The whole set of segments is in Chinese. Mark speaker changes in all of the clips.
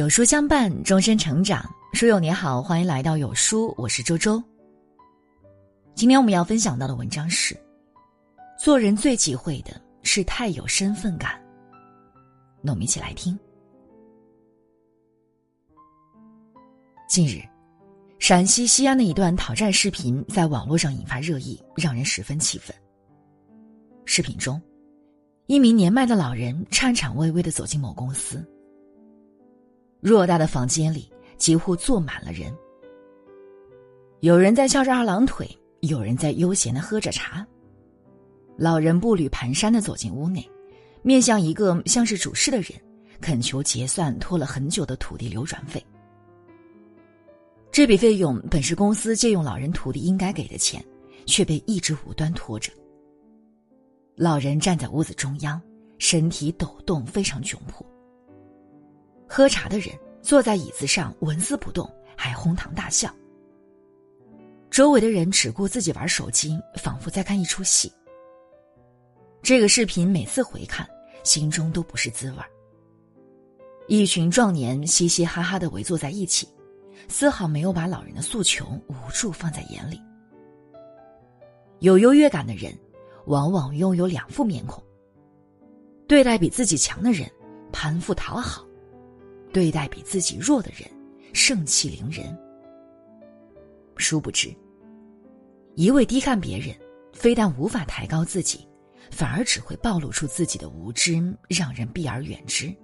Speaker 1: 有书相伴，终身成长。书友你好，欢迎来到有书，我是周周。今天我们要分享到的文章是：做人最忌讳的是太有身份感。那我们一起来听。近日，陕西西安的一段讨债视频在网络上引发热议，让人十分气愤。视频中，一名年迈的老人颤颤巍巍的走进某公司。偌大的房间里几乎坐满了人，有人在翘着二郎腿，有人在悠闲的喝着茶。老人步履蹒跚的走进屋内，面向一个像是主事的人，恳求结算拖了很久的土地流转费。这笔费用本是公司借用老人土地应该给的钱，却被一直无端拖着。老人站在屋子中央，身体抖动，非常窘迫。喝茶的人坐在椅子上纹丝不动，还哄堂大笑。周围的人只顾自己玩手机，仿佛在看一出戏。这个视频每次回看，心中都不是滋味儿。一群壮年嘻嘻哈哈的围坐在一起，丝毫没有把老人的诉求无助放在眼里。有优越感的人，往往拥有两副面孔：对待比自己强的人，攀附讨好。对待比自己弱的人，盛气凌人。殊不知，一味低看别人，非但无法抬高自己，反而只会暴露出自己的无知，让人避而远之。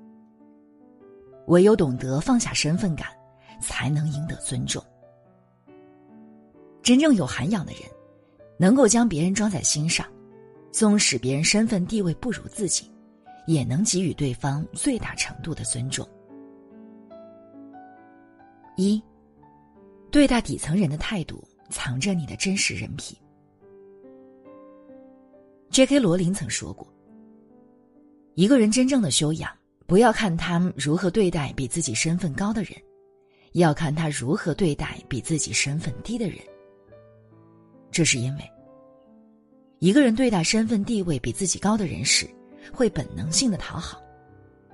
Speaker 1: 唯有懂得放下身份感，才能赢得尊重。真正有涵养的人，能够将别人装在心上，纵使别人身份地位不如自己，也能给予对方最大程度的尊重。一，对待底层人的态度，藏着你的真实人品。J.K. 罗琳曾说过：“一个人真正的修养，不要看他如何对待比自己身份高的人，要看他如何对待比自己身份低的人。这是因为，一个人对待身份地位比自己高的人时，会本能性的讨好，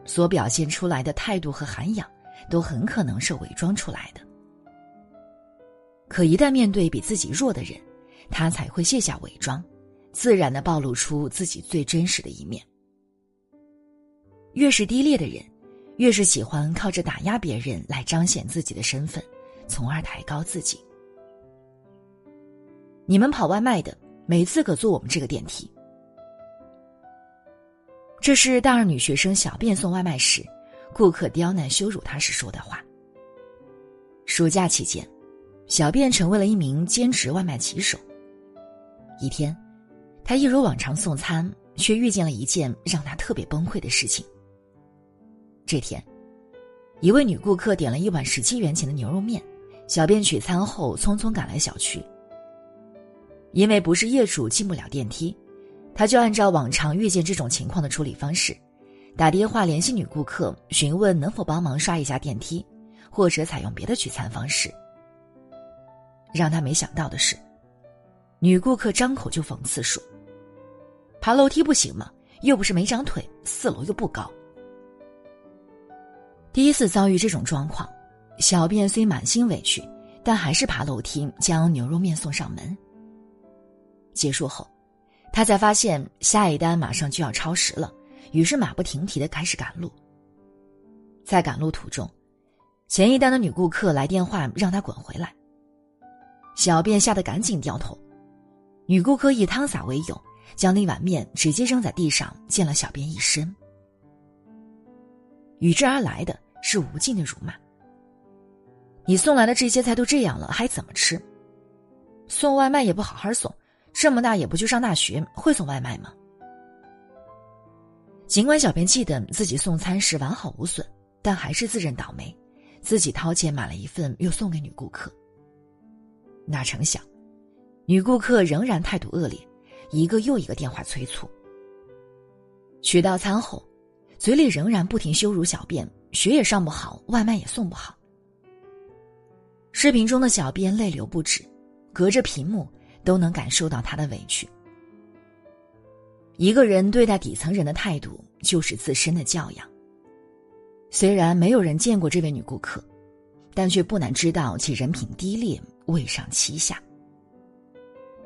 Speaker 1: 所表现出来的态度和涵养。”都很可能是伪装出来的。可一旦面对比自己弱的人，他才会卸下伪装，自然的暴露出自己最真实的一面。越是低劣的人，越是喜欢靠着打压别人来彰显自己的身份，从而抬高自己。你们跑外卖的没资格坐我们这个电梯。这是大二女学生小便送外卖时。顾客刁难羞辱他时说的话。暑假期间，小便成为了一名兼职外卖骑手。一天，他一如往常送餐，却遇见了一件让他特别崩溃的事情。这天，一位女顾客点了一碗十七元钱的牛肉面，小便取餐后匆匆赶来小区。因为不是业主进不了电梯，他就按照往常遇见这种情况的处理方式。打电话联系女顾客，询问能否帮忙刷一下电梯，或者采用别的取餐方式。让他没想到的是，女顾客张口就讽刺说：“爬楼梯不行吗？又不是没长腿，四楼又不高。”第一次遭遇这种状况，小便虽满心委屈，但还是爬楼梯将牛肉面送上门。结束后，他才发现下一单马上就要超时了。于是马不停蹄的开始赶路。在赶路途中，前一单的女顾客来电话让他滚回来。小便吓得赶紧掉头，女顾客以汤洒为由，将那碗面直接扔在地上，溅了小便一身。与之而来的是无尽的辱骂：“你送来的这些菜都这样了，还怎么吃？送外卖也不好好送，这么大也不去上大学，会送外卖吗？”尽管小编记得自己送餐时完好无损，但还是自认倒霉，自己掏钱买了一份又送给女顾客。哪成想，女顾客仍然态度恶劣，一个又一个电话催促。取到餐后，嘴里仍然不停羞辱小便，学也上不好，外卖也送不好。视频中的小编泪流不止，隔着屏幕都能感受到他的委屈。一个人对待底层人的态度，就是自身的教养。虽然没有人见过这位女顾客，但却不难知道其人品低劣，未上欺下。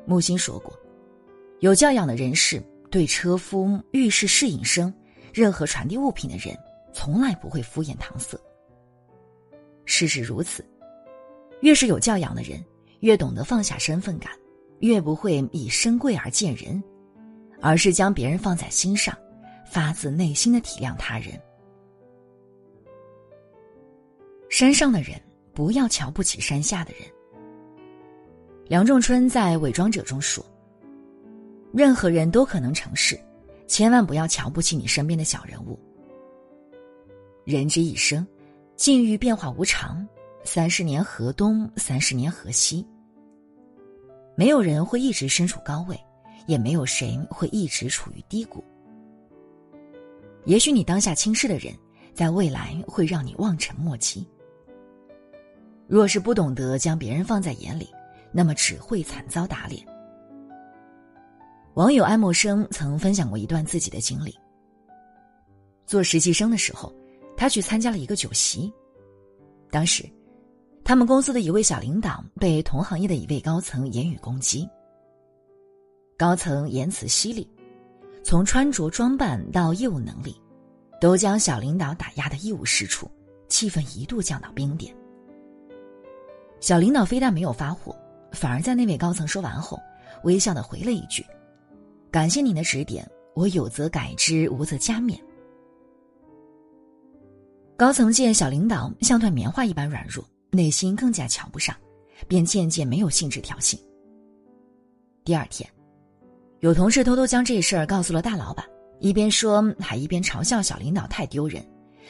Speaker 1: 木心说过，有教养的人士对车夫、浴室侍应生、任何传递物品的人，从来不会敷衍搪塞。事实如此，越是有教养的人，越懂得放下身份感，越不会以身贵而贱人，而是将别人放在心上，发自内心的体谅他人。山上的人不要瞧不起山下的人。梁仲春在《伪装者》中说：“任何人都可能成事，千万不要瞧不起你身边的小人物。人之一生，境遇变化无常，三十年河东，三十年河西。没有人会一直身处高位，也没有谁会一直处于低谷。也许你当下轻视的人，在未来会让你望尘莫及。”若是不懂得将别人放在眼里，那么只会惨遭打脸。网友爱默生曾分享过一段自己的经历：做实习生的时候，他去参加了一个酒席。当时，他们公司的一位小领导被同行业的一位高层言语攻击。高层言辞犀利，从穿着装扮到业务能力，都将小领导打压的一无是处，气氛一度降到冰点。小领导非但没有发火，反而在那位高层说完后，微笑的回了一句：“感谢您的指点，我有则改之，无则加勉。”高层见小领导像团棉花一般软弱，内心更加瞧不上，便渐渐没有兴致挑衅。第二天，有同事偷偷将这事儿告诉了大老板，一边说还一边嘲笑小领导太丢人，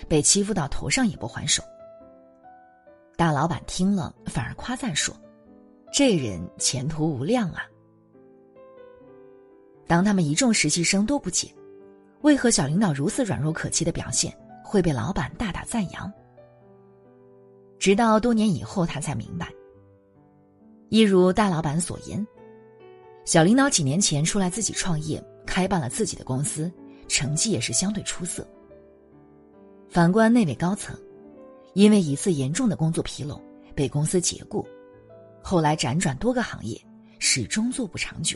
Speaker 1: 被欺负到头上也不还手。大老板听了，反而夸赞说：“这人前途无量啊！”当他们一众实习生都不解，为何小领导如此软弱可欺的表现会被老板大大赞扬。直到多年以后，他才明白，一如大老板所言，小领导几年前出来自己创业，开办了自己的公司，成绩也是相对出色。反观那位高层。因为一次严重的工作纰漏，被公司解雇，后来辗转多个行业，始终做不长久。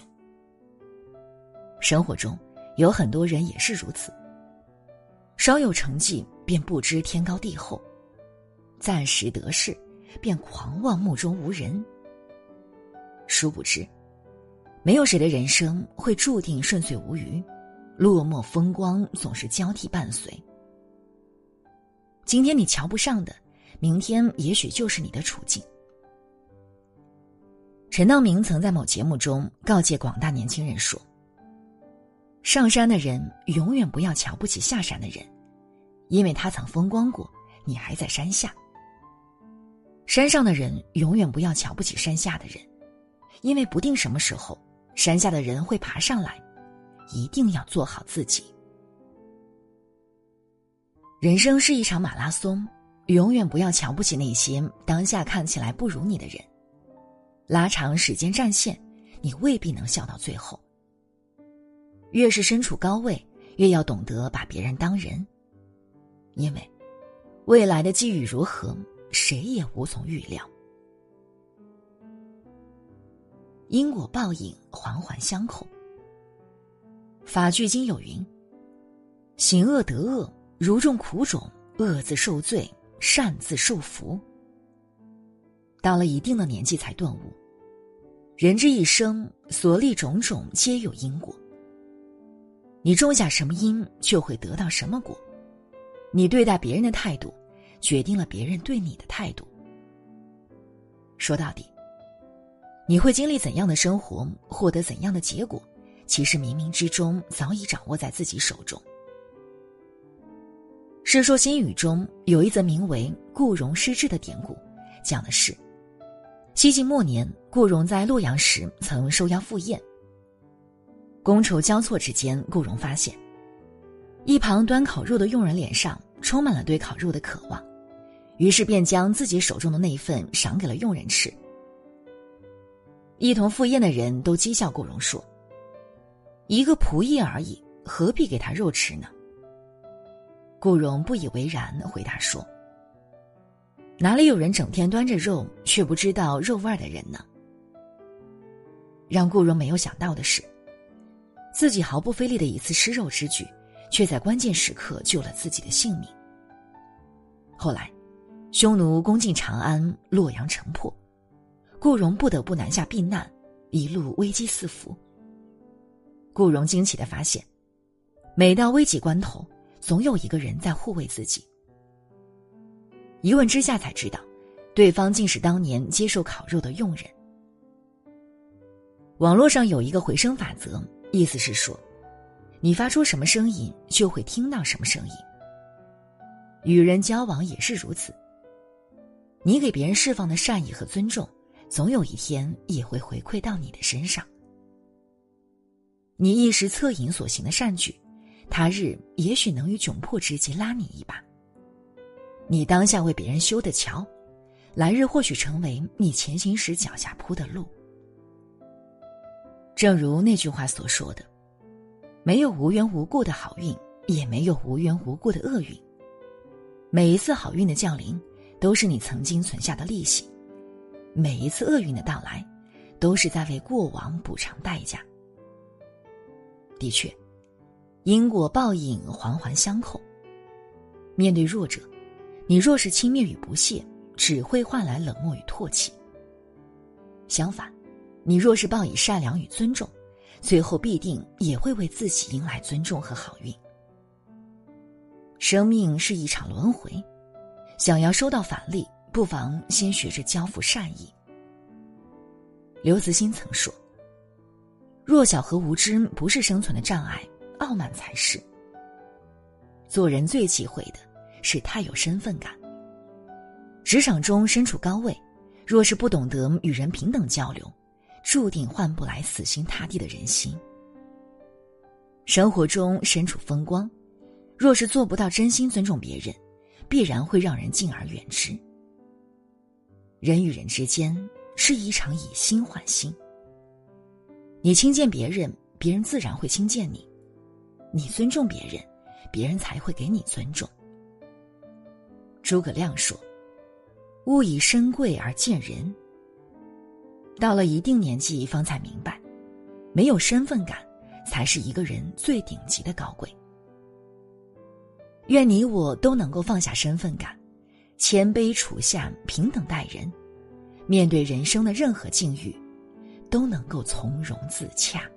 Speaker 1: 生活中有很多人也是如此，稍有成绩便不知天高地厚，暂时得势便狂妄目中无人。殊不知，没有谁的人生会注定顺遂无虞，落寞风光总是交替伴随。今天你瞧不上的，明天也许就是你的处境。陈道明曾在某节目中告诫广大年轻人说：“上山的人永远不要瞧不起下山的人，因为他曾风光过，你还在山下；山上的人永远不要瞧不起山下的人，因为不定什么时候山下的人会爬上来，一定要做好自己。”人生是一场马拉松，永远不要瞧不起那些当下看起来不如你的人。拉长时间战线，你未必能笑到最后。越是身处高位，越要懂得把别人当人，因为未来的际遇如何，谁也无从预料。因果报应环环相扣。法句经有云：“行恶得恶。”如种苦种，恶自受罪，善自受福。到了一定的年纪才顿悟，人之一生所历种种皆有因果。你种下什么因，就会得到什么果。你对待别人的态度，决定了别人对你的态度。说到底，你会经历怎样的生活，获得怎样的结果，其实冥冥之中早已掌握在自己手中。《世说新语》中有一则名为“顾荣失志”的典故，讲的是：西晋末年，顾荣在洛阳时曾受邀赴宴。觥筹交错之间，顾荣发现，一旁端烤肉的佣人脸上充满了对烤肉的渴望，于是便将自己手中的那一份赏给了佣人吃。一同赴宴的人都讥笑顾荣说：“一个仆役而已，何必给他肉吃呢？”顾荣不以为然，回答说：“哪里有人整天端着肉却不知道肉味的人呢？”让顾荣没有想到的是，自己毫不费力的一次吃肉之举，却在关键时刻救了自己的性命。后来，匈奴攻进长安，洛阳城破，顾荣不得不南下避难，一路危机四伏。顾荣惊奇的发现，每到危急关头，总有一个人在护卫自己。一问之下才知道，对方竟是当年接受烤肉的佣人。网络上有一个回声法则，意思是说，你发出什么声音，就会听到什么声音。与人交往也是如此，你给别人释放的善意和尊重，总有一天也会回馈到你的身上。你一时恻隐所行的善举，他日也许能于窘迫之际拉你一把。你当下为别人修的桥，来日或许成为你前行时脚下铺的路。正如那句话所说的：“没有无缘无故的好运，也没有无缘无故的厄运。每一次好运的降临，都是你曾经存下的利息；每一次厄运的到来，都是在为过往补偿代价。”的确，因果报应环环相扣。面对弱者，你若是轻蔑与不屑，只会换来冷漠与唾弃。相反，你若是报以善良与尊重，最后必定也会为自己迎来尊重和好运。生命是一场轮回，想要收到返利，不妨先学着交付善意。刘慈欣曾说：“弱小和无知不是生存的障碍，傲慢才是。做人最忌讳的是太有身份感。职场中身处高位，若是不懂得与人平等交流。”注定换不来死心塌地的人心。生活中身处风光，若是做不到真心尊重别人，必然会让人敬而远之。人与人之间是一场以心换心。你轻贱别人，别人自然会轻贱你；你尊重别人，别人才会给你尊重。诸葛亮说：“物以身贵而贱人。”到了一定年纪，方才明白，没有身份感，才是一个人最顶级的高贵。愿你我都能够放下身份感，谦卑处下，平等待人，面对人生的任何境遇，都能够从容自洽。